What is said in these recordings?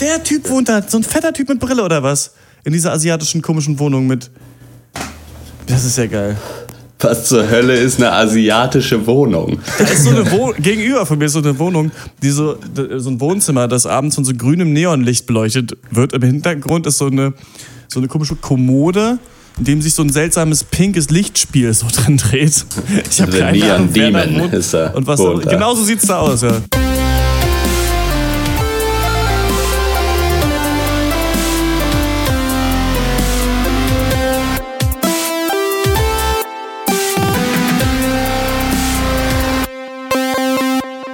Der Typ wohnt da, so ein fetter Typ mit Brille oder was? In dieser asiatischen komischen Wohnung mit. Das ist ja geil. Was zur Hölle ist eine asiatische Wohnung? Da ist so eine Wohnung, gegenüber von mir ist so eine Wohnung, die so, so ein Wohnzimmer, das abends von so grünem Neonlicht beleuchtet wird. Im Hintergrund ist so eine, so eine komische Kommode, in dem sich so ein seltsames pinkes Lichtspiel so drin dreht. Ich habe keine Neon Ahnung, wer da Demon wohnt ist da. und was da, da. Genau so sieht's da aus, ja.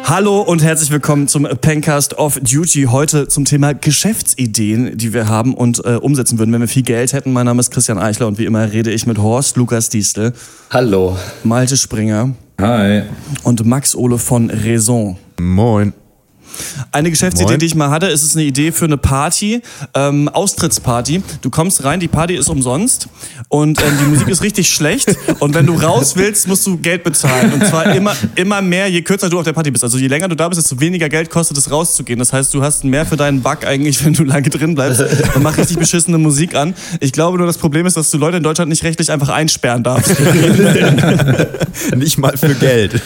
Hallo und herzlich willkommen zum Pencast of Duty. Heute zum Thema Geschäftsideen, die wir haben und äh, umsetzen würden, wenn wir viel Geld hätten. Mein Name ist Christian Eichler und wie immer rede ich mit Horst Lukas Diestel, Hallo. Malte Springer Hi. und Max Ole von Raison. Moin. Eine Geschäftsidee, Moin. die ich mal hatte, ist es eine Idee für eine Party, ähm, Austrittsparty. Du kommst rein, die Party ist umsonst und ähm, die Musik ist richtig schlecht und wenn du raus willst, musst du Geld bezahlen und zwar immer, immer mehr, je kürzer du auf der Party bist. Also je länger du da bist, desto weniger Geld kostet es rauszugehen. Das heißt, du hast mehr für deinen Bug eigentlich, wenn du lange drin bleibst und mach richtig beschissene Musik an. Ich glaube nur, das Problem ist, dass du Leute in Deutschland nicht rechtlich einfach einsperren darfst. Nicht mal für Geld.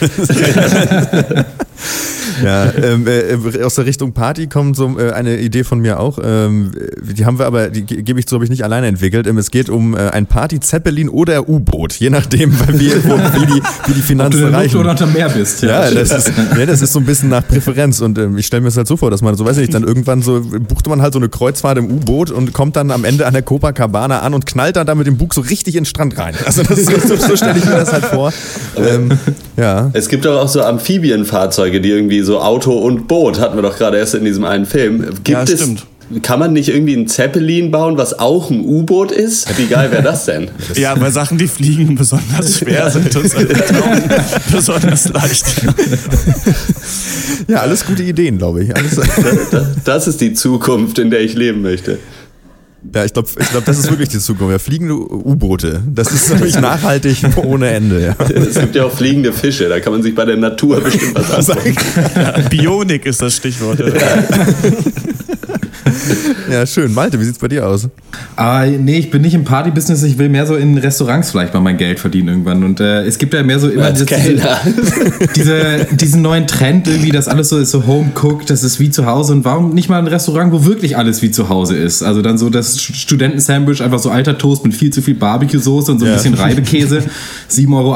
ja, ähm, äh, aus der Richtung Party kommt so äh, eine Idee von mir auch. Ähm, die haben wir aber, die ge- gebe ich so, habe ich nicht alleine entwickelt. Ähm, es geht um äh, ein Party-Zeppelin oder U-Boot, je nachdem, wo, wie, die, wie die Ob du Finanzen in der Luft reichen. oder unter Meer bist. Ja, das ist, ja, das ist so ein bisschen nach Präferenz und ähm, ich stelle mir das halt so vor, dass man, so weiß ich nicht, dann irgendwann so, buchte man halt so eine Kreuzfahrt im U-Boot und kommt dann am Ende an der Copacabana an und knallt dann da mit dem Bug so richtig in den Strand rein. Also das ist, so, so stelle ich mir das halt vor. Ähm, ja. Es gibt doch auch so Amphibienfahrzeuge, die irgendwie so Auto und Boot, hatten wir doch gerade erst in diesem einen Film. Gibt Ja, es, stimmt. Kann man nicht irgendwie ein Zeppelin bauen, was auch ein U-Boot ist? Wie geil wäre das denn? ja, weil Sachen, die fliegen, besonders schwer sind und besonders leicht. Ja, alles gute Ideen, glaube ich. Alles, Das ist die Zukunft, in der ich leben möchte. Ja, ich glaube, ich glaub, das ist wirklich die Zukunft. Ja, fliegende U-Boote. Das ist nämlich nachhaltig ohne Ende. Ja. Es gibt ja auch fliegende Fische, da kann man sich bei der Natur bestimmt was angucken. Bionik ist das Stichwort. ja, schön. Malte, wie sieht's bei dir aus? Ah, nee, ich bin nicht im Party-Business, ich will mehr so in Restaurants vielleicht mal mein Geld verdienen irgendwann. Und äh, es gibt ja mehr so immer Als diese, diesen neuen Trend irgendwie, dass alles so ist, so home-cooked, das ist wie zu Hause. Und warum nicht mal ein Restaurant, wo wirklich alles wie zu Hause ist? Also dann so das Studenten-Sandwich, einfach so alter Toast mit viel zu viel Barbecue-Soße und so ein Ja. bisschen Reibekäse, 7,80 Euro.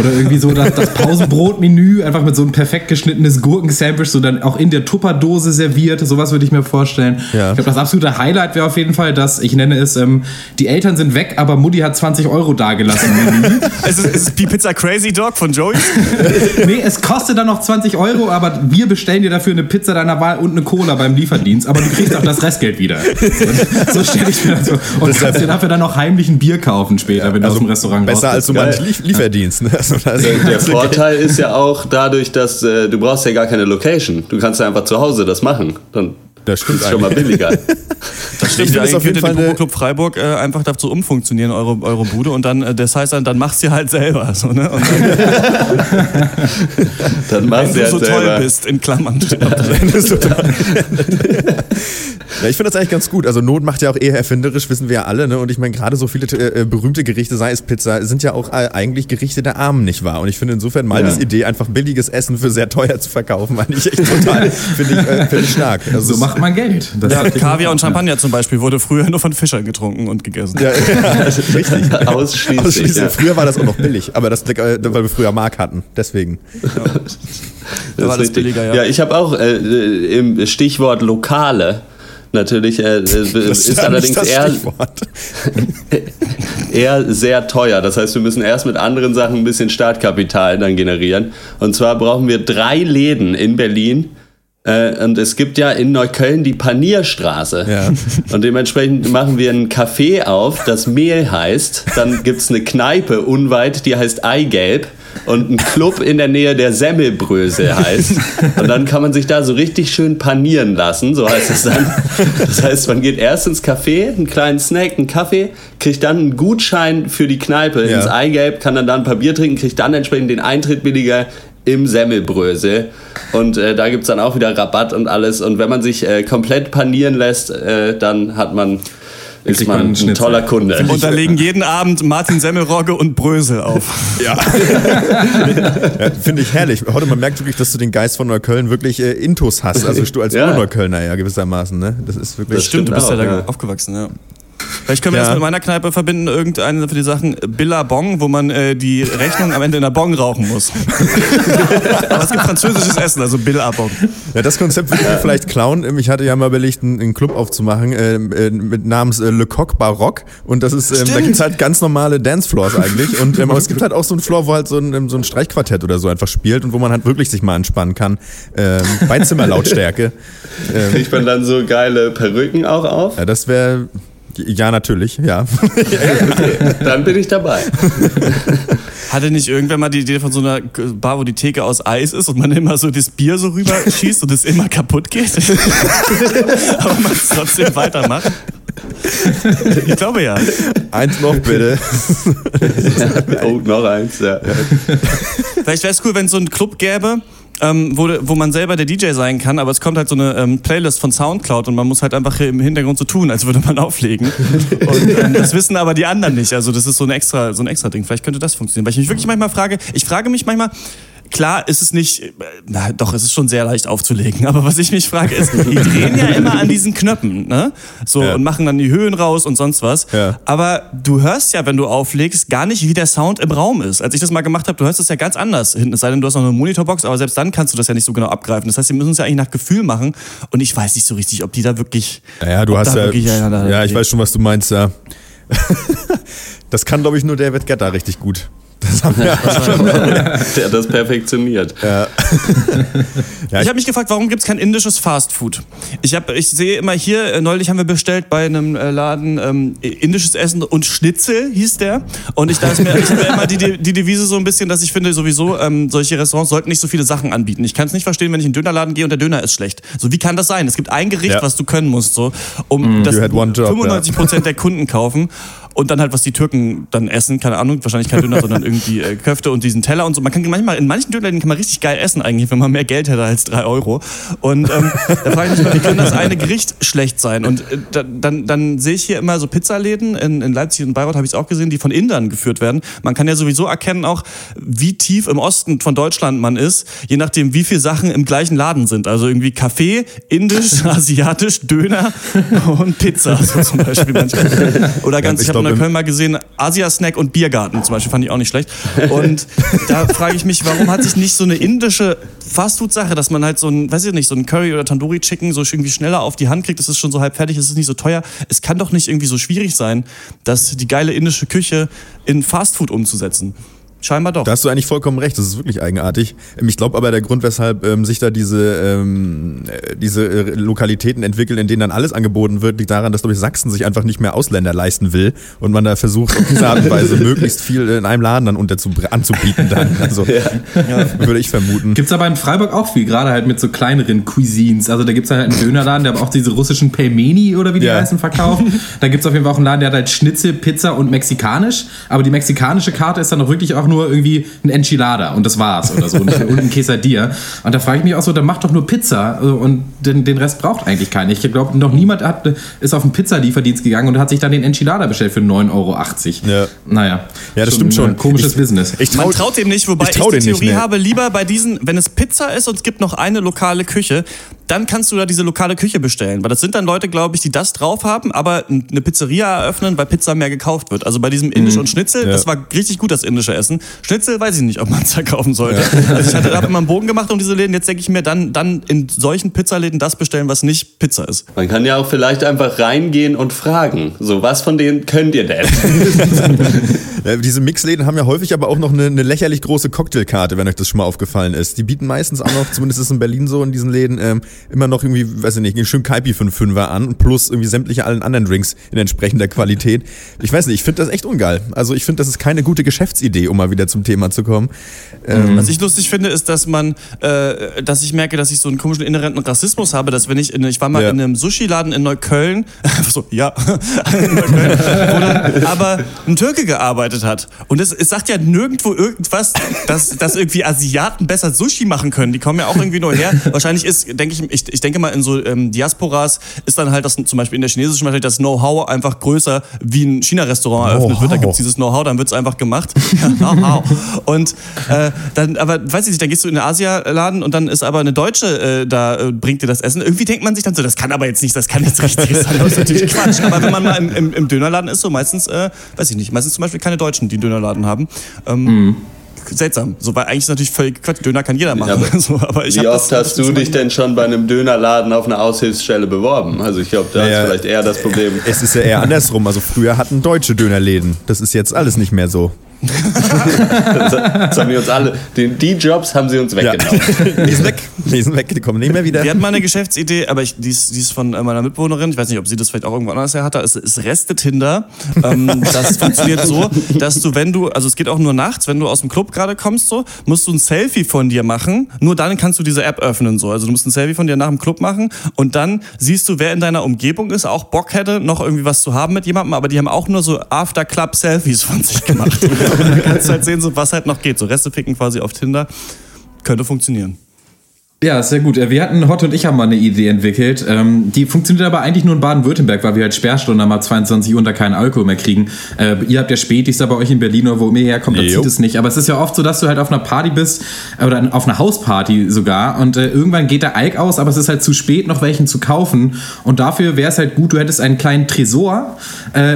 Oder irgendwie so das, das Pausenbrot-Menü, einfach mit so ein perfekt geschnittenes Gurken-Sandwich, so dann auch in der Tupperdose serviert. Sowas würde ich mir vorstellen. Ja. Ich glaube, das absolute Highlight wäre auf jeden Fall, dass ich nenne es, ähm, die Eltern sind weg, aber Mutti hat 20 Euro dagelassen. Es ist, es ist die Pizza Crazy Dog von Joey. nee, es kostet dann noch 20 Euro, aber wir bestellen dir dafür eine Pizza deiner Wahl und eine Cola beim Lieferdienst, aber du kriegst auch das Restgeld wieder. So, so stelle ich mir das vor. Und kannst dir dafür dann noch heimlich ein Bier kaufen später, wenn du aus dem Restaurant Besser als so manch Lief Lieferdienst. Ne? Also, das- Der Vorteil ist ja auch dadurch, dass äh, du brauchst ja gar keine Location. Du kannst ja einfach zu Hause das machen. Dann Das stimmt ist schon mal billiger. Das stimmt, Ich ja, könnte Fall der eine- Club Freiburg äh, einfach dazu umfunktionieren, eure, eure Bude. Und dann, äh, das heißt dann, dann machst du halt selber. So, ne? Und dann, Dann wenn machst du du ja so toll selber. bist, in Klammern. steht noch drin. Das ist total- ja, ich finde das eigentlich ganz gut. Also Not macht ja auch eher erfinderisch, wissen wir ja alle. Ne? Und ich meine, gerade so viele äh, berühmte Gerichte, sei es Pizza, sind ja auch äh, eigentlich Gerichte der Armen, nicht wahr? Und ich finde insofern Maltes Ja. Idee, einfach billiges Essen für sehr teuer zu verkaufen, eigentlich echt total, finde ich, äh, finde ich stark. Also So macht man Geld. Das Ja, Kaviar und Champagner zum Beispiel wurde früher nur von Fischern getrunken und gegessen. ja, ja, richtig. Ausschließlich. Ausschließlich. ja. Früher war das auch noch billig, aber das, äh, weil wir früher Mark hatten. Deswegen. Da war das billiger, ja. Ja, ich habe auch äh, äh, im Stichwort Lokale natürlich äh, äh, ist ja allerdings eher, eher sehr teuer. Das heißt, wir müssen erst mit anderen Sachen ein bisschen Startkapital dann generieren. Und zwar brauchen wir drei Läden in Berlin. Äh, und es gibt ja in Neukölln die Panierstraße. Ja. Und dementsprechend machen wir ein Café auf, das Mehl heißt. Dann gibt's eine Kneipe unweit, die heißt Eigelb. Und ein Club in der Nähe, der Semmelbrösel heißt. Und dann kann man sich da so richtig schön panieren lassen, so heißt es dann. Das heißt, man geht erst ins Café, einen kleinen Snack, einen Kaffee, kriegt dann einen Gutschein für die Kneipe Ja. ins Eigelb, kann dann da ein paar Bier trinken, kriegt dann entsprechend den Eintritt billiger im Semmelbrösel. Und äh, da gibt es dann auch wieder Rabatt und alles. Und wenn man sich äh, komplett panieren lässt, äh, dann hat man ist man ein Schnitzel. toller Kunde. Und da legen jeden Abend Martin Semmelrogge und Brösel auf. Ja. ja Finde ich herrlich. Heute, man merkt wirklich, dass du den Geist von Neukölln wirklich äh, intus hast. Also du als Ja. Urneuköllner ja gewissermaßen. Ne? Das ist wirklich. Das Stimmt, du bist ja Stimmt da auch, ja. aufgewachsen, ja. Vielleicht können wir Ja. das mit meiner Kneipe verbinden, irgendeine für die Sachen Billabong, wo man äh, die Rechnung am Ende in der Bong rauchen muss. Aber es gibt französisches Essen, also Billabong. Ja, das Konzept würde ich vielleicht klauen. Ähm, Ich hatte ja mal überlegt, einen, Club aufzumachen ähm, äh, mit namens äh, Le Coq Baroque. Und das ist, ähm, da Stimmt. gibt's halt ganz normale Dancefloors eigentlich. Und ähm, aber es gibt halt auch so einen Floor, wo halt so ein, ähm, so ein Streichquartett oder so einfach spielt und wo man halt wirklich sich mal entspannen kann. Ähm, bei Zimmerlautstärke. Ähm, Kriegt man dann so geile Perücken auch auf? ja, das wäre. Ja, natürlich, ja. Dann bin ich dabei. Hatte nicht irgendwer mal die Idee von so einer Bar, wo die Theke aus Eis ist und man immer so das Bier so rüber schießt und es immer kaputt geht? Aber man es trotzdem weitermacht? Ich glaube ja. Eins noch bitte. Oh, noch eins, ja. Vielleicht wäre es cool, wenn es so einen Club gäbe, ähm, wo, wo man selber der DJ sein kann, aber es kommt halt so eine ähm, Playlist von Soundcloud und man muss halt einfach im Hintergrund so tun, als würde man auflegen. Und ähm, das wissen aber die anderen nicht. Also das ist so ein extra, so ein extra Ding. Vielleicht könnte das funktionieren. Weil ich mich wirklich manchmal frage, ich frage mich manchmal, Klar ist es nicht, na doch, es ist schon sehr leicht aufzulegen, aber was ich mich frage ist, die drehen ja immer an diesen Knöpfen, ne? So Ja. und machen dann die Höhen raus und sonst was. Ja. Aber du hörst ja, wenn du auflegst, gar nicht, wie der Sound im Raum ist. Als ich das mal gemacht habe, du hörst es ja ganz anders hinten. Es sei denn, du hast noch eine Monitorbox, aber selbst dann kannst du das ja nicht so genau abgreifen. Das heißt, sie müssen es ja eigentlich nach Gefühl machen. Und ich weiß nicht so richtig, ob die da wirklich. Naja, du hast ja. Ja, ich weiß schon, was du meinst, ja. Das kann, glaube ich, nur David Guetta richtig gut. Das haben wir Der hat das perfektioniert. Ja, Ich habe mich gefragt, warum gibt es kein indisches Fastfood? Ich, hab, ich sehe immer hier, äh, neulich haben wir bestellt bei einem äh, Laden ähm, indisches Essen und Schnitzel hieß der. Und ich, da ist mir, ich habe immer die, die Devise so ein bisschen, dass ich finde sowieso, ähm, solche Restaurants sollten nicht so viele Sachen anbieten. Ich kann es nicht verstehen, wenn ich in einen Dönerladen gehe und der Döner ist schlecht. So, wie kann das sein? Es gibt ein Gericht, Ja. was du können musst, so, um das one job, 95 Prozent der Kunden kaufen. Und dann halt, was die Türken dann essen, keine Ahnung, wahrscheinlich kein Döner, sondern irgendwie äh, Köfte und diesen Teller und so. Man kann manchmal, in manchen Dönerläden kann man richtig geil essen eigentlich, wenn man mehr Geld hätte als drei Euro. Und ähm, da frage ich mich mal, wie kann das eine Gericht schlecht sein? Und äh, da- dann, dann sehe ich hier immer so Pizzaläden, in, in Leipzig und Bayreuth habe ich es auch gesehen, die von Indern geführt werden. Man kann ja sowieso erkennen auch, wie tief im Osten von Deutschland man ist, je nachdem, wie viele Sachen im gleichen Laden sind. Also irgendwie Kaffee, Indisch, Asiatisch, Döner und Pizza, so zum Beispiel manchmal. Oder ganz, ich ich habe in Neukölln mal gesehen, Asia-Snack und Biergarten zum Beispiel, fand ich auch nicht schlecht. Und da frage ich mich, warum hat sich nicht so eine indische Fastfood-Sache, dass man halt so ein, weiß ich nicht, so ein Curry oder Tandoori-Chicken so irgendwie schneller auf die Hand kriegt, das ist schon so halb fertig, es ist nicht so teuer. Es kann doch nicht irgendwie so schwierig sein, das die geile indische Küche in Fastfood umzusetzen. Scheinbar doch. Da hast du eigentlich vollkommen recht, das ist wirklich eigenartig. Ähm, Ich glaube aber, der Grund, weshalb ähm, sich da diese, ähm, äh, diese äh, Lokalitäten entwickeln, in denen dann alles angeboten wird, liegt daran, dass, glaube ich, Sachsen sich einfach nicht mehr Ausländer leisten will und man da versucht, auf diese Art und Weise möglichst viel in einem Laden dann unter anzubieten dann. Also, würde ich vermuten. Gibt's aber in Freiburg auch viel, gerade halt mit so kleineren Cuisines. Also da gibt's halt einen Dönerladen, der aber auch diese russischen Pelmeni oder wie die Ja. heißen verkaufen. Da gibt's auf jeden Fall auch einen Laden, der hat halt Schnitzel, Pizza und mexikanisch. Aber die mexikanische Karte ist dann auch wirklich auch nur irgendwie ein Enchilada und das war's oder so. Und, und ein Quesadilla. Und da frage ich mich auch so, dann macht doch nur Pizza äh, und den, den Rest braucht eigentlich keiner. Ich glaube, noch niemand hat, ist auf einen Pizzalieferdienst gegangen und hat sich dann den Enchilada bestellt für 9,80 Euro. Ja. Naja. Ja, das stimmt schon. Komisches Ich- Business. Ich Man trau, traut dem nicht, wobei ich ich, die Theorie habe, lieber bei diesen, wenn es Pizza ist und es gibt noch eine lokale Küche, dann kannst du da diese lokale Küche bestellen. Weil das sind dann Leute, glaube ich, die das drauf haben, aber eine Pizzeria eröffnen, weil Pizza mehr gekauft wird. Also bei diesem Indisch und Schnitzel, Mhm. Ja. das war richtig gut, das indische Essen. Schnitzel weiß ich nicht, ob man es da kaufen sollte. Also ich hatte, habe immer einen Bogen gemacht um diese Läden. Jetzt denke ich mir, dann, dann in solchen Pizzaläden das bestellen, was nicht Pizza ist. Man kann ja auch vielleicht einfach reingehen und fragen. So, was von denen könnt ihr denn? Ja, diese Mixläden haben ja häufig aber auch noch eine, eine lächerlich große Cocktailkarte, wenn euch das schon mal aufgefallen ist. Die bieten meistens auch noch, zumindest ist es in Berlin so in diesen Läden, ähm, immer noch irgendwie, weiß ich nicht, einen schönen Kaipi für einen Fünfer an, plus irgendwie sämtliche allen anderen Drinks in entsprechender Qualität. Ich weiß nicht, ich finde das echt ungeil. Also ich finde, das ist keine gute Geschäftsidee, um mal wieder zum Thema zu kommen. Ähm, Was ich lustig finde, ist, dass man, äh, dass ich merke, dass ich so einen komischen inhärenten Rassismus habe, dass wenn ich, in, ich war mal Ja. in einem Sushi-Laden in Neukölln, so, ja, in Neukölln, wo dann aber ein Türke gearbeitet hat. Und es, es sagt ja nirgendwo irgendwas, dass, dass irgendwie Asiaten besser Sushi machen können. Die kommen ja auch irgendwie nur her. Wahrscheinlich ist, denke ich, ich, ich denke mal, in so ähm, Diasporas ist dann halt das zum Beispiel in der chinesischen wahrscheinlich das Know-how einfach größer, wie ein China-Restaurant eröffnet wird. Da gibt's dieses Know-how, dann wird's einfach gemacht. Ja, Know-how. Und äh, dann, aber weiß ich nicht, dann gehst du in den Asialaden und dann ist aber eine Deutsche äh, da, äh, bringt dir das Essen. Irgendwie denkt man sich dann so, das kann aber jetzt nicht, das kann jetzt richtig sein. Das ist natürlich Quatsch. Aber wenn man mal im, im, im Dönerladen ist, so meistens, äh, weiß ich nicht, meistens zum Beispiel keine Deutschen, die einen Dönerladen haben. Ähm, Seltsam. So, weil eigentlich ist natürlich völlig Quatsch. Döner kann jeder machen. Ja, aber so, aber ich Wie oft das- hast du dich denn schon bei einem Dönerladen auf einer Aushilfsstelle beworben? Also ich glaube, da Ja, ja. ist vielleicht eher das Problem. Es ist ja eher andersrum. Also früher hatten deutsche Dönerläden. Das ist jetzt alles nicht mehr so. Das haben wir uns alle, den, die Jobs haben sie uns Ja. weggenommen. Die sind weg. Die sind weg, die kommen nicht mehr wieder. Wir hatten mal eine Geschäftsidee, aber ich, die, ist, die ist von äh, meiner Mitbewohnerin. Ich weiß nicht, ob sie das vielleicht auch irgendwo anders her hatte. Es ist Reste-Tinder. Ähm, das funktioniert so, dass du, wenn du, also es geht auch nur nachts, wenn du aus dem Club gerade kommst, so, musst du ein Selfie von dir machen. Nur dann kannst du diese App öffnen. So. Also du musst ein Selfie von dir nach dem Club machen und dann siehst du, wer in deiner Umgebung ist, auch Bock hätte, noch irgendwie was zu haben mit jemandem, aber die haben auch nur so After-Club-Selfies von sich gemacht. Und dann kannst du halt sehen, so, was halt noch geht. So Reste ficken quasi auf Tinder. Könnte funktionieren. Ja, sehr gut. Äh, Wir hatten, Hot und ich haben mal eine Idee entwickelt. Ähm, die funktioniert aber eigentlich nur in Baden-Württemberg, weil wir halt Sperrstunden ab 22 Uhr und da keinen Alkohol mehr kriegen. Äh, ihr habt ja Spätis da bei euch in Berlin oder wo ihr herkommt, da Jo. zieht es nicht. Aber es ist ja oft so, dass du halt auf einer Party bist oder auf einer Hausparty sogar und äh, irgendwann geht der Alk aus, aber es ist halt zu spät, noch welchen zu kaufen. Und dafür wäre es halt gut, du hättest einen kleinen Tresor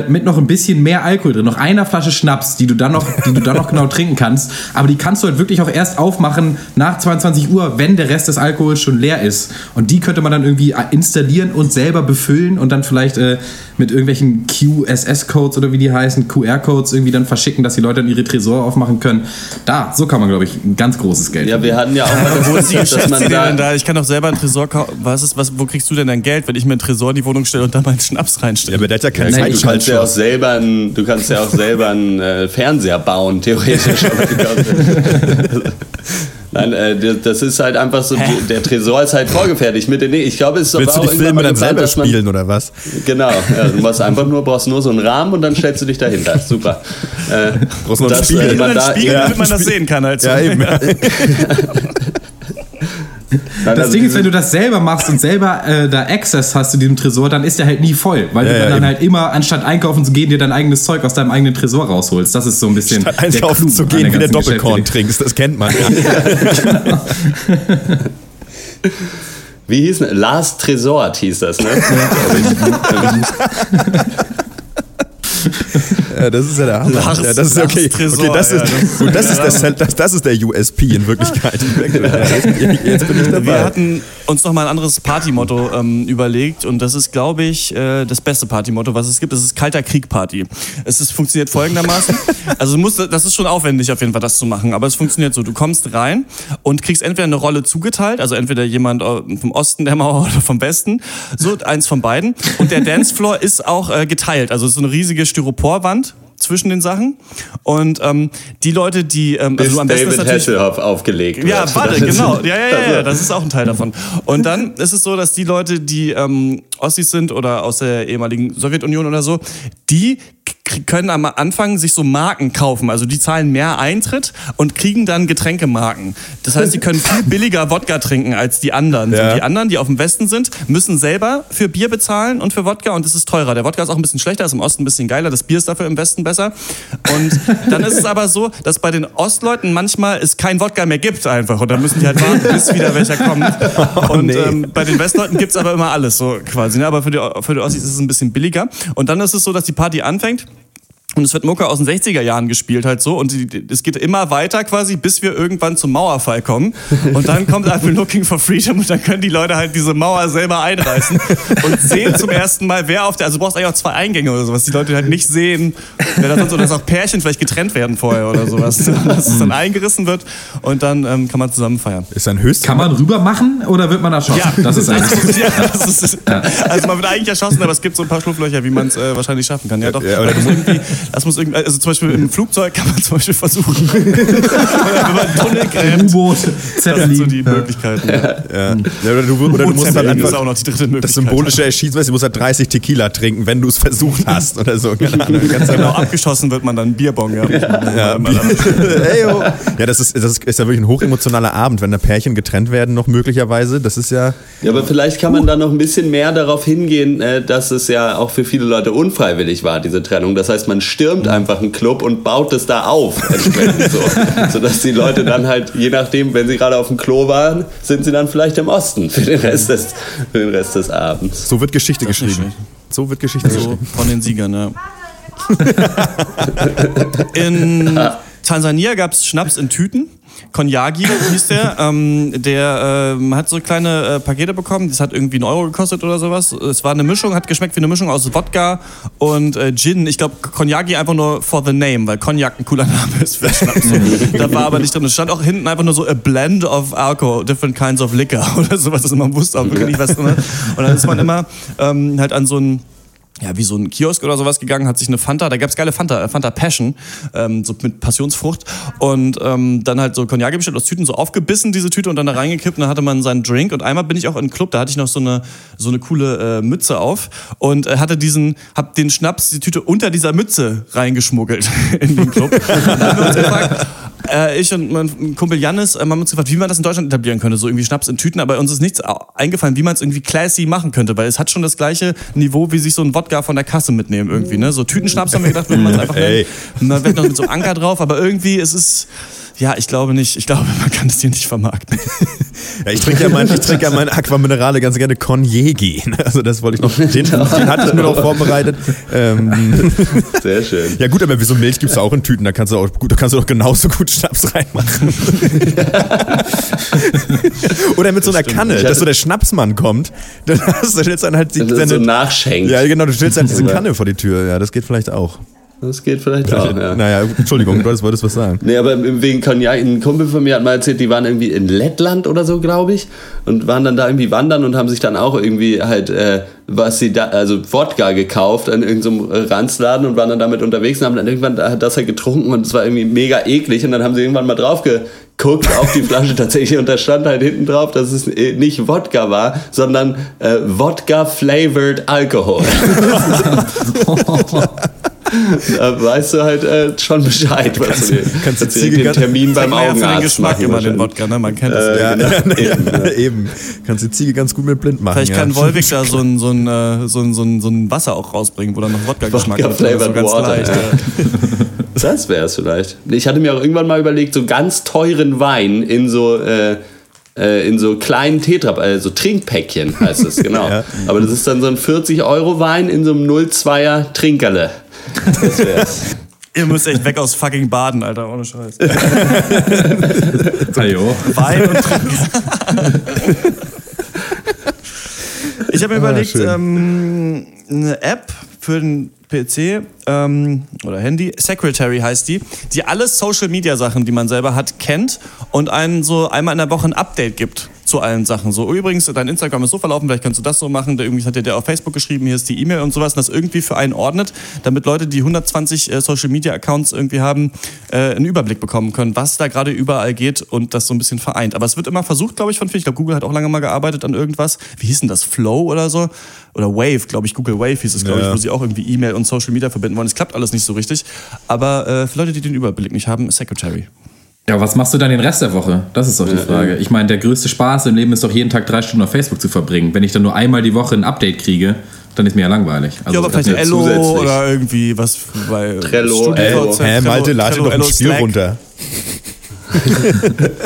mit noch ein bisschen mehr Alkohol drin. Noch einer Flasche Schnaps, die du dann noch, die du dann noch genau trinken kannst. Aber die kannst du halt wirklich auch erst aufmachen nach 22 Uhr, wenn der Rest des Alkohols schon leer ist. Und die könnte man dann irgendwie installieren und selber befüllen und dann vielleicht äh, mit irgendwelchen QSS-Codes oder wie die heißen, QR-Codes irgendwie dann verschicken, dass die Leute dann ihre Tresor aufmachen können. Da, so kann man, glaube ich, ein ganz großes Geld. Ja, wir hatten ja auch mal ist das, dass man da, da? Ich kann doch selber einen Tresor kaufen. Was ist, was, wo kriegst du denn dein Geld, wenn ich mir einen Tresor in die Wohnung stelle und da meinen Schnaps reinstelle? Ja, aber der hat ja keinen Nein, du kannst ja auch selber einen, du kannst ja auch selber einen äh, Fernseher bauen, theoretisch. Nein, äh, das- ist halt einfach so, der Tresor ist halt vorgefertigt mit den, ich glaube, es ist Willst du aber die Filme dann selber man- spielen oder was? Genau, ja, du machst einfach nur, brauchst nur so einen Rahmen und dann stellst du dich dahinter. Super. Äh, Brauchst nur einen Spiegel. äh, man da, Spiegel, ja, damit man das sehen kann. Halt so. Ja, eben. Nein, Das also Ding ist, wenn du das selber machst und selber äh, da Access hast zu diesem Tresor, dann ist der halt nie voll, weil Ja, du ja, dann halt immer, anstatt einkaufen zu gehen, dir dein eigenes Zeug aus deinem eigenen Tresor rausholst. Das ist so ein bisschen der Einkaufen Clou zu gehen, der wie der Doppelkorn trinkst, das kennt man. Wie hieß denn? Last Tresort hieß das, ne? Ja, das ist ja der Hammer. Lars- ja, das ist Lars okay. Tresor, okay, das ja, ist, das- gut, das, ist der, Sel- das, das ist der USP in Wirklichkeit. Jetzt, jetzt bin ich Wir dabei. hatten uns noch mal ein anderes Partymotto ähm, überlegt und das ist, glaube ich, äh, das beste Partymotto, was es gibt. Es ist Kalter Krieg Party. Es ist, funktioniert folgendermaßen. Also musst, das ist schon aufwendig auf jeden Fall, das zu machen, aber es funktioniert so. Du kommst rein und kriegst entweder eine Rolle zugeteilt, also entweder jemand äh, vom Osten der Mauer oder vom Westen, so eins von beiden. Und der Dancefloor ist auch äh, geteilt, also es ist so eine riesige Styroporwand zwischen den Sachen und ähm, die Leute, die ähm, Bis du am besten ist David Hasselhoff aufgelegt ja, wird. warte, genau. Ja, ja, ja, ja, das ist auch ein Teil davon. Und dann ist es so, dass die Leute, die ähm, Ossis sind oder aus der ehemaligen Sowjetunion oder so, die können am Anfang sich so Marken kaufen. Also die zahlen mehr Eintritt und kriegen dann Getränkemarken. Das heißt, die können viel billiger Wodka trinken als die anderen. Ja. Die anderen, die auf dem Westen sind, müssen selber für Bier bezahlen und für Wodka und es ist teurer. Der Wodka ist auch ein bisschen schlechter, ist im Osten ein bisschen geiler, das Bier ist dafür im Westen besser. Und dann ist es aber so, dass bei den Ostleuten manchmal es kein Wodka mehr gibt einfach und dann müssen die halt warten, bis wieder welcher kommt. Und nee. ähm, bei den Westleuten gibt's aber immer alles so quasi. Ne? Aber für die, für die Ossis ist es ein bisschen billiger. Und dann ist es so, dass die Party anfängt. Und es wird Mucke aus den 60er Jahren gespielt halt so und es geht immer weiter quasi, bis wir irgendwann zum Mauerfall kommen. Und dann kommt einfach Looking for Freedom und dann können die Leute halt diese Mauer selber einreißen und sehen zum ersten Mal, wer auf der, also du brauchst eigentlich auch zwei Eingänge oder sowas, die Leute halt nicht sehen, wer da sonst, oder dass auch Pärchen vielleicht getrennt werden vorher oder sowas, dass es dann eingerissen wird und dann ähm, kann man zusammen feiern. Ist ein höchst. Kann man rüber machen oder wird man erschossen? Ja, das ist eigentlich. ja, das ist, also man wird eigentlich erschossen, aber es gibt so ein paar Schlupflöcher, wie man es äh, wahrscheinlich schaffen kann. Ja, doch. Ja, Das muss irgendwie, also zum Beispiel im Flugzeug kann man zum Beispiel versuchen, wenn man einen Tunnel gräbt. U-Boot, Das sind so die Möglichkeiten. Ja. Ja. Ja, oder, du, oder du musst halt Zeppelin ist einfach auch noch die dritte Möglichkeit. das symbolische erschießen, weißt du, musst halt 30 Tequila trinken, wenn du es versucht hast oder so. Keine Ahnung. Ganz Genau, abgeschossen wird man dann Bierbong. Ja. Ja, oh. ja das, ist, das ist ja wirklich ein hochemotionaler Abend, wenn da Pärchen getrennt werden, noch möglicherweise. Das ist ja. Ja, aber vielleicht kann man da noch ein bisschen mehr darauf hingehen, äh, dass es ja auch für viele Leute unfreiwillig war, diese Trennung. Das heißt, man stürmt einfach einen Club und baut es da auf, entsprechend so. Sodass die Leute dann halt, je nachdem, wenn sie gerade auf dem Klo waren, sind sie dann vielleicht im Osten für den Rest des, für den Rest des Abends. So wird Geschichte geschrieben. So wird Geschichte So geschrieben. von den Siegern, ja. In Tansania gab es Schnaps in Tüten. Konyagi hieß der. Ähm, der ähm, hat so kleine äh, Pakete bekommen. Das hat irgendwie einen Euro gekostet oder sowas. Es war eine Mischung, hat geschmeckt wie eine Mischung aus Wodka und äh, Gin. Ich glaube, Konyagi einfach nur for the name, weil Cognac ein cooler Name ist für Schnaps. da war aber nicht drin. Es stand auch hinten einfach nur so a blend of alcohol, different kinds of liquor oder sowas. Also man wusste auch wirklich nicht, was drin ist. Und dann ist man immer ähm, halt an so ein ja, wie so ein Kiosk oder sowas gegangen, hat sich eine Fanta, da gab's geile Fanta, äh, Fanta Passion, ähm, so mit Passionsfrucht und ähm, dann halt so Cognac bestellt aus Tüten, so aufgebissen diese Tüte und dann da reingekippt und dann hatte man seinen Drink und einmal bin ich auch in einen Club, da hatte ich noch so eine, so eine coole äh, Mütze auf und äh, hatte diesen, hab den Schnaps, die Tüte unter dieser Mütze reingeschmuggelt in den Club. Und dann haben wir äh, ich und mein Kumpel Jannis äh, haben uns gefragt, wie man das in Deutschland etablieren könnte, so irgendwie Schnaps in Tüten, aber uns ist nichts eingefallen, wie man es irgendwie classy machen könnte, weil es hat schon das gleiche Niveau, wie sich so ein Wodka von der Kasse mitnehmen irgendwie, ne? So Tütenschnaps haben wir gedacht, würde man es einfach Ey. nennen. Man wird noch mit so einem Anker drauf, aber irgendwie es ist ja, ich glaube nicht. Ich glaube, man kann das hier nicht vermarkten. Ja, ich trinke ja mein, ich trinke ja mein Aquaminerale ganz gerne Cognac. Also das wollte ich noch, den, den hatte ich mir noch vorbereitet. Ähm, Sehr schön. ja gut, aber wieso Milch gibt's auch in Tüten? Da kannst du auch, gut, da kannst du doch genauso gut Schnaps reinmachen. Oder mit so einer Kanne, Ich dass so der Schnapsmann kommt, dann hast du stellst dann halt die, Das ist so nachschenkt. ja genau, du stellst halt diese Kanne vor die Tür. Ja, das geht vielleicht auch. Das geht vielleicht auch, ja. Naja, Entschuldigung, du wolltest, was sagen. Nee, aber wegen Cognac, ein Kumpel von mir hat mal erzählt, die waren irgendwie in Lettland oder so, glaube ich, und waren dann da irgendwie wandern und haben sich dann auch irgendwie halt, äh, was sie da, also Wodka gekauft an irgendeinem Ranzladen und waren dann damit unterwegs und haben dann irgendwann das halt getrunken und es war irgendwie mega eklig und dann haben sie irgendwann mal drauf geguckt auf die Flasche tatsächlich und da stand halt hinten drauf, dass es äh, nicht Wodka war, sondern äh, Wodka-flavored Alcohol. da weißt du halt äh, schon Bescheid, was du dir kannst du Ziege den ganz- Termin beim Man ja den Augenarzt Geschmack machen immer den. Wodka, ne? Man kennt das. Äh, Ja, genau. ja, Eben, ja, eben. Kannst die Ziege ganz gut mit blind machen. Vielleicht ja. kann Wolwig da so ein, so, ein, äh, so, ein, so, ein, so ein Wasser auch rausbringen, wo dann noch Wodka-Geschmack Wodka ist. oder flavored ganz water, leicht. ja. Das wäre es vielleicht. Ich hatte mir auch irgendwann mal überlegt, so ganz teuren Wein in so äh, äh, in so kleinen Tetra, also Trinkpäckchen heißt es, genau. Ja. Aber das ist dann so ein 40 Euro Wein in so einem 02er Trinkerle. Das wär's. Ihr müsst echt weg aus fucking Baden, Alter, ohne Scheiß. Ajo. Wein und Trinken. Ich habe mir überlegt, schön. ähm, eine App für den PC ähm, oder Handy, Secretary heißt die, die alle Social Media Sachen, die man selber hat, kennt und einen so einmal in der Woche ein Update gibt zu allen Sachen. So, übrigens, dein Instagram ist so verlaufen, vielleicht kannst du das so machen. Der, irgendwie hat dir der auf Facebook geschrieben, hier ist die E-Mail und sowas, und das irgendwie für einen ordnet, damit Leute, die 120 äh, Social Media Accounts irgendwie haben, äh, einen Überblick bekommen können, was da gerade überall geht und das so ein bisschen vereint. Aber es wird immer versucht, glaube ich, von vielen. Ich glaube, Google hat auch lange mal gearbeitet an irgendwas. Wie hieß denn das? Flow oder so? Oder Wave, glaube ich. Google Wave hieß es, glaube Ja. ich, wo sie auch irgendwie E-Mail und Social Media verbinden wollen. Es klappt alles nicht so richtig. Aber äh, für Leute, die den Überblick nicht haben, Secretary. Ja, was machst du dann den Rest der Woche? Das ist doch die Frage. Ich meine, der größte Spaß im Leben ist doch jeden Tag drei Stunden auf Facebook zu verbringen. Wenn ich dann nur einmal die Woche ein Update kriege, dann ist mir ja langweilig. Also, ja, aber vielleicht ja Ello zusätzlich. oder irgendwie was bei Trello, Ello. Hä, Malte, lade Trello, doch ein Spiel Slack. runter.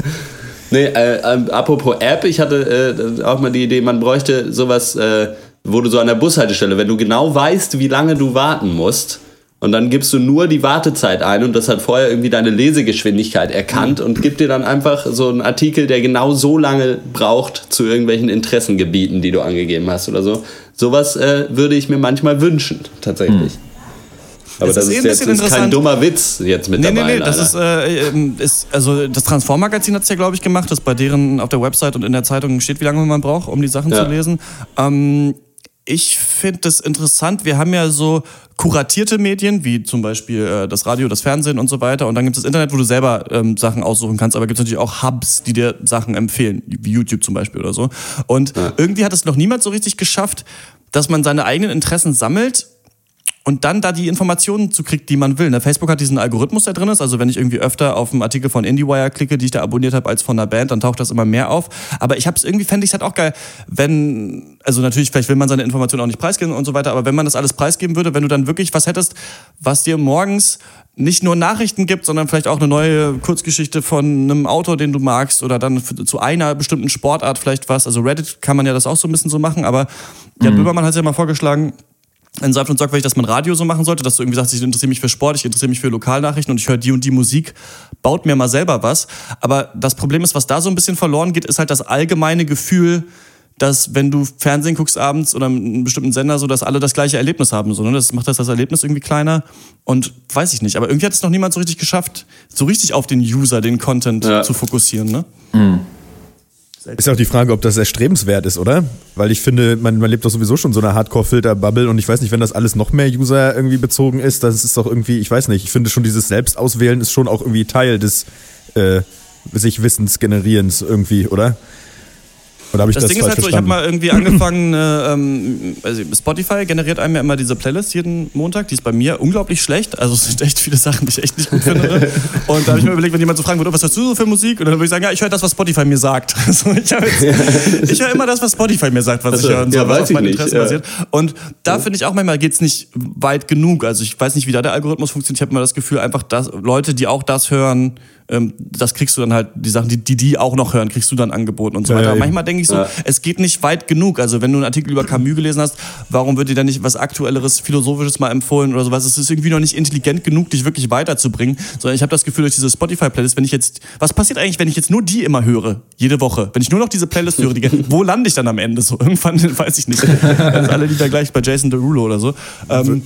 Nee, äh, ähm, apropos App, ich hatte äh, auch mal die Idee, man bräuchte sowas, äh, wo du so an der Bushaltestelle, wenn du genau weißt, wie lange du warten musst, und dann gibst du nur die Wartezeit ein und das hat vorher irgendwie deine Lesegeschwindigkeit erkannt und gibt dir dann einfach so einen Artikel, der genau so lange braucht zu irgendwelchen Interessengebieten, die du angegeben hast oder so. Sowas äh, würde ich mir manchmal wünschen, tatsächlich. Aber Es das ist ist, eh ein jetzt ist kein dummer Witz jetzt mit Nee, dabei. nee, nee, das ist, äh, ist, also das Transform-Magazin hat es ja, glaube ich, gemacht, das bei deren auf der Website und in der Zeitung steht, wie lange man braucht, um die Sachen Ja. zu lesen. Ähm, ich finde das interessant. Wir haben ja so kuratierte Medien, wie zum Beispiel äh, das Radio, das Fernsehen und so weiter. Und dann gibt es das Internet, wo du selber ähm, Sachen aussuchen kannst. Aber gibt es natürlich auch Hubs, die dir Sachen empfehlen, wie YouTube zum Beispiel oder so. Und ja. irgendwie hat es noch niemand so richtig geschafft, dass man seine eigenen Interessen sammelt und dann da die Informationen zu kriegt, die man will. Ne? Facebook hat diesen Algorithmus, der drin ist. Also wenn ich irgendwie öfter auf einen Artikel von IndieWire klicke, die ich da abonniert habe, als von einer Band, dann taucht das immer mehr auf. Aber ich habe es irgendwie, fände ich es halt auch geil, wenn, also natürlich, vielleicht will man seine Informationen auch nicht preisgeben und so weiter, aber wenn man das alles preisgeben würde, wenn du dann wirklich was hättest, was dir morgens nicht nur Nachrichten gibt, sondern vielleicht auch eine neue Kurzgeschichte von einem Autor, den du magst, oder dann zu einer bestimmten Sportart vielleicht was. Also Reddit kann man ja das auch so ein bisschen so machen, aber Jan mhm. Böhmermann hat es ja mal vorgeschlagen, in Saft und Sorgfältig, dass man Radio so machen sollte, dass du irgendwie sagst, ich interessiere mich für Sport, ich interessiere mich für Lokalnachrichten und ich höre die und die Musik, baut mir mal selber was. Aber das Problem ist, was da so ein bisschen verloren geht, ist halt das allgemeine Gefühl, dass wenn du Fernsehen guckst abends oder einen bestimmten Sender, so dass alle das gleiche Erlebnis haben. So, ne? Das macht das, das Erlebnis irgendwie kleiner und weiß ich nicht. Aber irgendwie hat es noch niemand so richtig geschafft, so richtig auf den User, den Content ja. zu fokussieren. Ne? Mhm. Ist ja auch die Frage, ob das erstrebenswert ist, oder? Weil ich finde, man, man lebt doch sowieso schon so eine Hardcore-Filter-Bubble und ich weiß nicht, wenn das alles noch mehr User irgendwie bezogen ist, das ist doch irgendwie, ich weiß nicht, ich finde schon dieses Selbstauswählen ist schon auch irgendwie Teil des äh, sich Wissens generierens irgendwie, oder? Oder ich das, das Ding ist halt so, ich habe mal irgendwie angefangen, äh, ähm, also Spotify generiert einem ja immer diese Playlist jeden Montag, die ist bei mir unglaublich schlecht, also es sind echt viele Sachen, die ich echt nicht gut finde. Und da habe ich mir überlegt, wenn jemand so fragen würde, was hörst du so für Musik? Und dann würde ich sagen, ja, ich höre das, was Spotify mir sagt. Also ich, ich höre immer das, was Spotify mir sagt, was also, ich höre und so, ja, was auf meine Interessen ja. basiert. Und da finde ich auch manchmal geht es nicht weit genug. Also ich weiß nicht, wie da der Algorithmus funktioniert. Ich habe immer das Gefühl, einfach, dass Leute, die auch das hören, ähm, das kriegst du dann halt, die Sachen, die, die die auch noch hören, kriegst du dann angeboten und so weiter. Ja, manchmal denke ich so, ja. es geht nicht weit genug. Also wenn du einen Artikel über Camus gelesen hast, warum wird dir dann nicht was Aktuelleres, Philosophisches mal empfohlen oder sowas? Es ist irgendwie noch nicht intelligent genug, dich wirklich weiterzubringen. Sondern ich habe das Gefühl, durch diese Spotify-Playlist, wenn ich jetzt, was passiert eigentlich, wenn ich jetzt nur die immer höre, jede Woche? Wenn ich nur noch diese Playlist höre, die, wo lande ich dann am Ende so? Irgendwann weiß ich nicht. Also alle Lieder gleich bei Jason Derulo oder so. Ähm,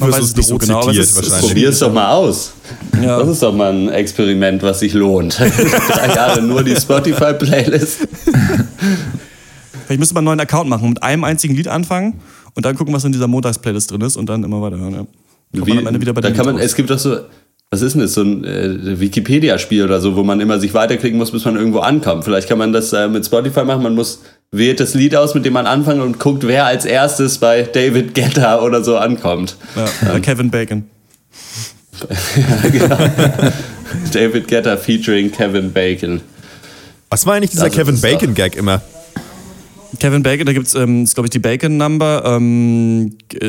man weiß es nicht so genau. Probier es doch mal aus. Ja. Das ist doch mal ein Experiment, was sich lohnt. Drei Jahre nur die Spotify-Playlist. Vielleicht müsste man einen neuen Account machen und mit einem einzigen Lied anfangen und dann gucken, was in dieser Montags-Playlist drin ist und dann immer weiter hören. Ja. Wie, man am Ende wieder bei da kann man, es gibt doch so, was ist denn das, so ein äh, Wikipedia-Spiel oder so, wo man immer sich weiterklicken muss, bis man irgendwo ankommt. Vielleicht kann man das äh, mit Spotify machen, man muss wählt das Lied aus, mit dem man anfängt und guckt, wer als erstes bei David Guetta oder so ankommt. Ja, ähm. Kevin Bacon. ja, genau. David Guetta featuring Kevin Bacon. Was war eigentlich dieser Kevin Bacon-Gag immer? Kevin Bacon, da gibt es, ähm, glaube ich, die Bacon Number, ähm, äh,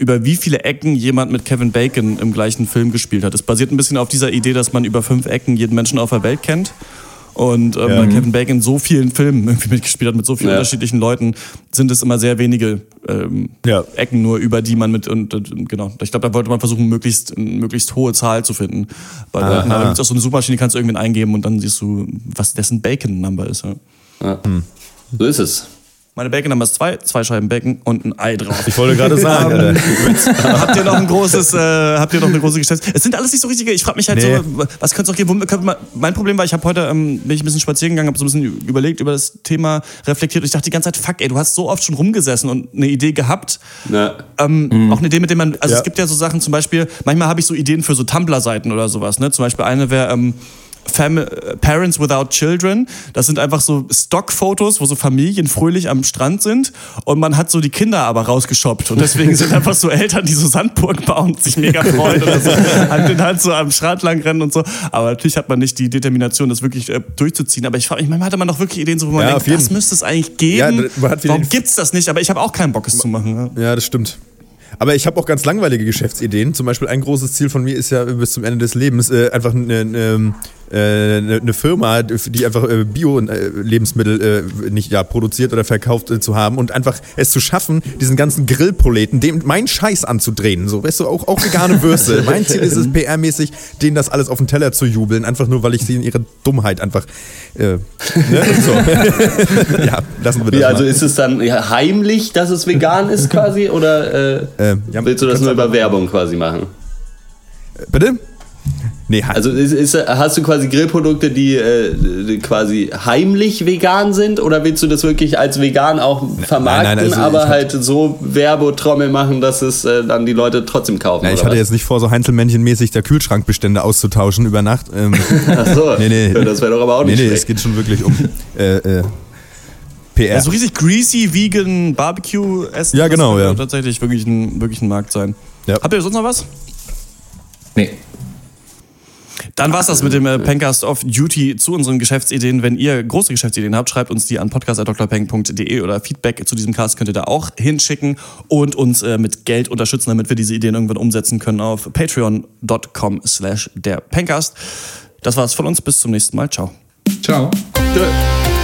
über wie viele Ecken jemand mit Kevin Bacon im gleichen Film gespielt hat. Es basiert ein bisschen auf dieser Idee, dass man über fünf Ecken jeden Menschen auf der Welt kennt. Und ähm, ja. Kevin Bacon in so vielen Filmen irgendwie mitgespielt hat, mit so vielen ja. unterschiedlichen Leuten, sind es immer sehr wenige ähm, ja. Ecken nur, über die man mit, und, und genau. Ich glaube, da wollte man versuchen, möglichst, eine möglichst hohe Zahl zu finden. Weil da gibt es auch so eine Suchmaschine, die kannst du irgendwann eingeben und dann siehst du, was dessen Bacon-Number ist. Ja. Hm. So ist es. Meine Bacon ist zwei, zwei Scheiben Bacon und ein Ei drauf. Ich wollte gerade sagen, Alter. habt ihr noch ein großes, äh, habt ihr noch eine große Geschäfts... Es sind alles nicht so richtige, ich frage mich halt nee. so, was könnte es auch geben? Mein Problem war, ich habe heute, ähm, bin ich ein bisschen spazieren gegangen, habe so ein bisschen überlegt, über das Thema reflektiert und ich dachte die ganze Zeit, fuck ey, du hast so oft schon rumgesessen und eine Idee gehabt. Ähm, mhm. Auch eine Idee, mit der man, also ja. es gibt ja so Sachen, zum Beispiel, manchmal habe ich so Ideen für so Tumblr-Seiten oder sowas, ne? Zum Beispiel eine wäre, ähm, Fam Parents Without Children. Das sind einfach so Stockfotos, wo so Familien fröhlich am Strand sind und man hat so die Kinder aber rausgeschoppt. Und deswegen sind einfach so Eltern, die so Sandburgen bauen und sich mega freuen oder so, Hand in Hand so am Strand lang rennen und so. Aber natürlich hat man nicht die Determination, das wirklich äh, durchzuziehen. Aber ich frage mich, manchmal hatte man doch wirklich Ideen, so, wo man ja, denkt, das müsste es eigentlich geben. Ja, Warum gibt's das nicht? Aber ich habe auch keinen Bock, es zu machen. Ja, ja das stimmt. Aber ich habe auch ganz langweilige Geschäftsideen. Zum Beispiel ein großes Ziel von mir ist ja bis zum Ende des Lebens äh, einfach eine, eine, eine, äh, Firma, die einfach äh, Bio-Lebensmittel äh, nicht ja, produziert oder verkauft zu haben und einfach es zu schaffen, diesen ganzen Grillproleten, dem meinen Scheiß anzudrehen. So, weißt du, auch, auch vegane Würste. mein Ziel ist es, PR-mäßig, denen das alles auf den Teller zu jubeln, einfach nur, weil ich sie in ihrer Dummheit einfach. Äh, ne? so. ja, lassen wir das. Wie, also ist es dann heimlich, dass es vegan ist quasi? Oder äh, ja, willst du das nur über Werbung quasi machen? Bitte? Nee, Also ist, ist, hast du quasi Grillprodukte, die äh, quasi heimlich vegan sind oder willst du das wirklich als vegan auch vermarkten, nein, also aber halt so Werbetrommel machen, dass es äh, dann die Leute trotzdem kaufen? Na, ich hatte was? jetzt nicht vor, so Heinzelmännchenmäßig der Kühlschrankbestände auszutauschen über Nacht. Ähm, Ach so, nee, nee. Das wäre doch aber auch nee, nicht nee, schlecht. es geht schon wirklich um äh, äh, PR. Ja, so richtig greasy, vegan Barbecue-Essen. Ja, genau, das ja. tatsächlich wirklich ein, wirklich ein Markt sein. Ja. Habt ihr sonst noch was? Nee. Dann war's das mit dem äh, Pencast of Duty zu unseren Geschäftsideen. Wenn ihr große Geschäftsideen habt, schreibt uns die an podcast.drpeng.de oder Feedback zu diesem Cast könnt ihr da auch hinschicken und uns äh, mit Geld unterstützen, damit wir diese Ideen irgendwann umsetzen können auf patreon.com slash der Pencast. Das war's von uns. Bis zum nächsten Mal. Ciao. Ciao. Tschö.